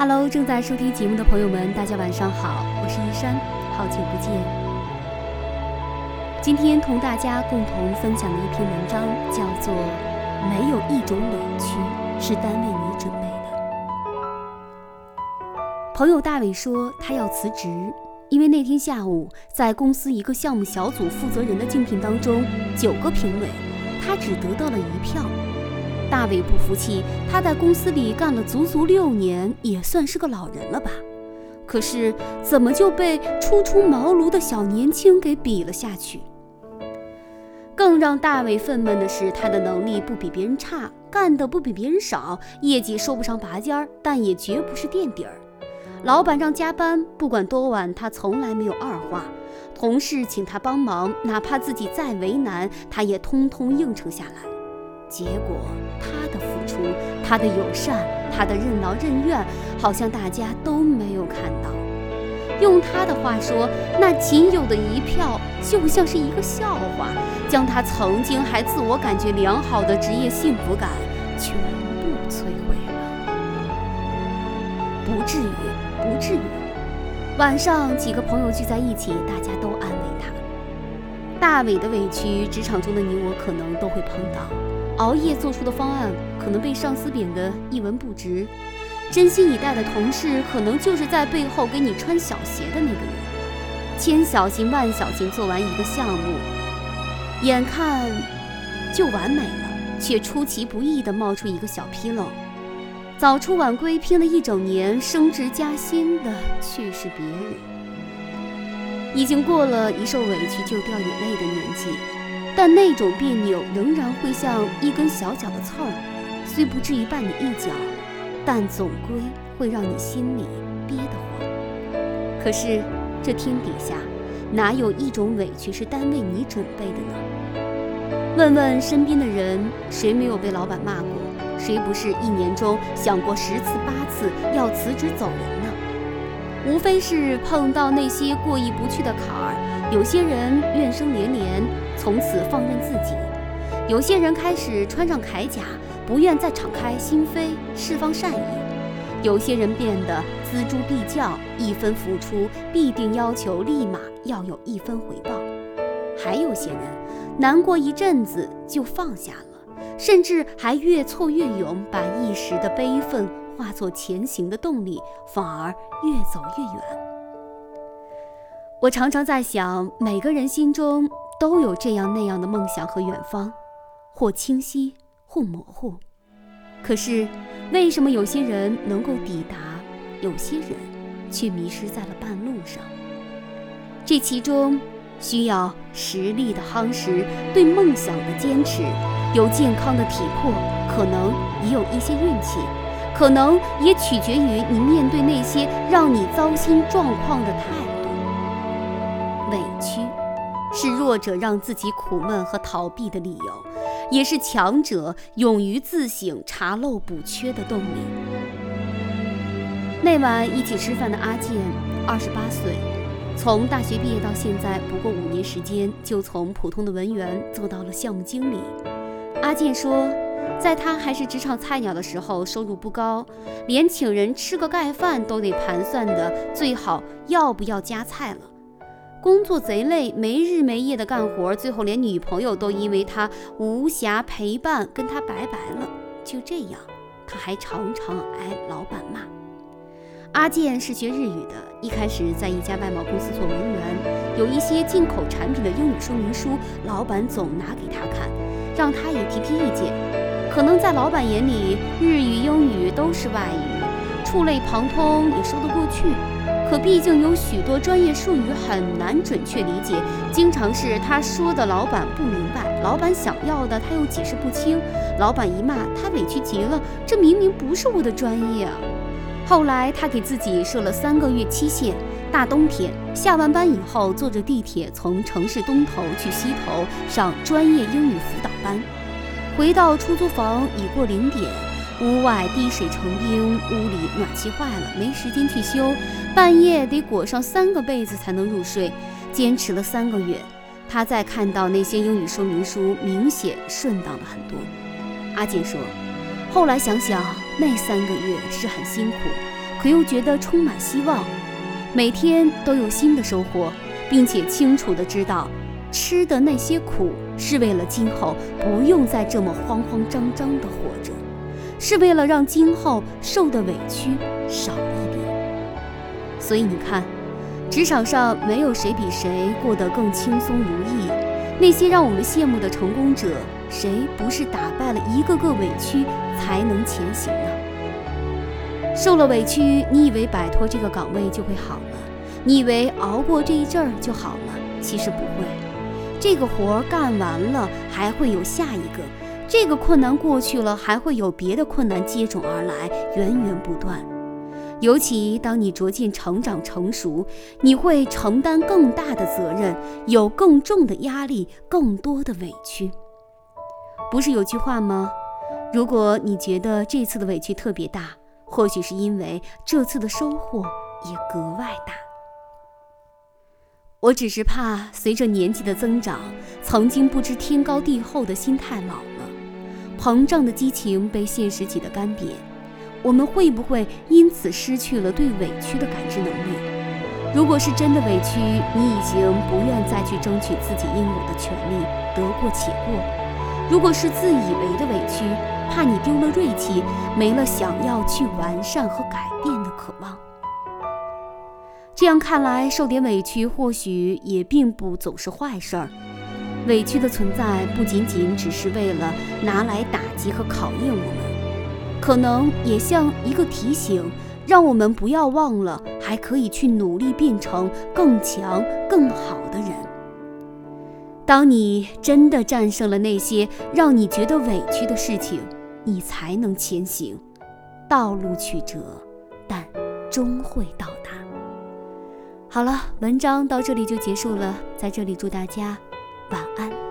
Hello，正在收听节目的朋友们，大家晚上好，我是依珊，好久不见。今天同大家共同分享的一篇文章叫做《没有一种委屈是单为你准备的》。朋友大伟说他要辞职，因为那天下午在公司一个项目小组负责人的竞聘当中，九个评委，他只得到了一票。大伟不服气，他在公司里干了足足六年，也算是个老人了吧？可是怎么就被初出茅庐的小年轻给比了下去？更让大伟愤懑的是，他的能力不比别人差，干的不比别人少，业绩说不上拔尖儿，但也绝不是垫底儿。老板让加班，不管多晚，他从来没有二话。同事请他帮忙，哪怕自己再为难，他也通通应承下来。结果，他的付出，他的友善，他的任劳任怨，好像大家都没有看到。用他的话说，那仅有的一票，就像是一个笑话，将他曾经还自我感觉良好的职业幸福感全部摧毁了。不至于，不至于。晚上，几个朋友聚在一起，大家都安慰他。大伟的委屈，职场中的你我可能都会碰到。熬夜做出的方案可能被上司贬得一文不值，真心以待的同事可能就是在背后给你穿小鞋的那个人，千小心万小心做完一个项目，眼看就完美了，却出其不意地冒出一个小纰漏，早出晚归拼了一整年，升职加薪的却是别人，已经过了一受委屈就掉眼泪的年纪。但那种别扭仍然会像一根小小的刺儿，虽不至于绊你一脚，但总归会让你心里憋得慌。可是这天底下哪有一种委屈是单为你准备的呢？问问身边的人，谁没有被老板骂过？谁不是一年中想过十次八次要辞职走人呢？无非是碰到那些过意不去的坎儿，有些人怨声连连。从此放任自己，有些人开始穿上铠甲，不愿再敞开心扉释放善意；有些人变得锱铢必较，一分付出必定要求立马要有一分回报；还有些人难过一阵子就放下了，甚至还越挫越勇，把一时的悲愤化作前行的动力，反而越走越远。我常常在想，每个人心中。都有这样那样的梦想和远方，或清晰，或模糊。可是，为什么有些人能够抵达，有些人却迷失在了半路上？这其中需要实力的夯实，对梦想的坚持，有健康的体魄，可能也有一些运气，可能也取决于你面对那些让你糟心状况的态度。委屈。是弱者让自己苦闷和逃避的理由，也是强者勇于自省、查漏补缺的动力。那晚一起吃饭的阿健，二十八岁，从大学毕业到现在不过五年时间，就从普通的文员做到了项目经理。阿健说，在他还是职场菜鸟的时候，收入不高，连请人吃个盖饭都得盘算的最好要不要加菜了。工作贼累，没日没夜的干活，最后连女朋友都因为他无暇陪伴跟他拜拜了。就这样，他还常常挨老板骂。阿健是学日语的，一开始在一家外贸公司做文员，有一些进口产品的英语说明书，老板总拿给他看，让他也提提意见。可能在老板眼里，日语、英语都是外语，触类旁通也说得过去。可毕竟有许多专业术语很难准确理解，经常是他说的老板不明白，老板想要的他又解释不清，老板一骂他委屈极了，这明明不是我的专业啊！后来他给自己设了三个月期限，大冬天下完班以后，坐着地铁从城市东头去西头上专业英语辅导班，回到出租房已过零点。屋外滴水成冰，屋里暖气坏了，没时间去修，半夜得裹上三个被子才能入睡。坚持了三个月，他再看到那些英语说明书，明显顺当了很多。阿健说：“后来想想，那三个月是很辛苦，可又觉得充满希望，每天都有新的收获，并且清楚的知道，吃的那些苦是为了今后不用再这么慌慌张张的活着，是为了让今后受的委屈少一点。所以你看，职场上没有谁比谁过得更轻松如意，那些让我们羡慕的成功者。谁不是打败了一个个委屈才能前行呢？受了委屈，你以为摆脱这个岗位就会好了？你以为熬过这一阵儿就好了？其实不会，这个活干完了还会有下一个，这个困难过去了还会有别的困难接踵而来，源源不断。尤其当你逐渐成长成熟，你会承担更大的责任，有更重的压力，更多的委屈。不是有句话吗？如果你觉得这次的委屈特别大，或许是因为这次的收获也格外大。我只是怕随着年纪的增长，曾经不知天高地厚的心态老了，膨胀的激情被现实挤得干瘪。我们会不会因此失去了对委屈的感知能力？如果是真的委屈，你已经不愿再去争取自己应有的权利，得过且过。如果是自以为的委屈，怕你丢了锐气，没了想要去完善和改变的渴望。这样看来，受点委屈或许也并不总是坏事儿。委屈的存在不仅仅只是为了拿来打击和考验我们，可能也像一个提醒，让我们不要忘了，还可以去努力变成更强、更好的人。当你真的战胜了那些让你觉得委屈的事情，你才能前行。道路曲折，但终会到达。好了，文章到这里就结束了，在这里祝大家晚安。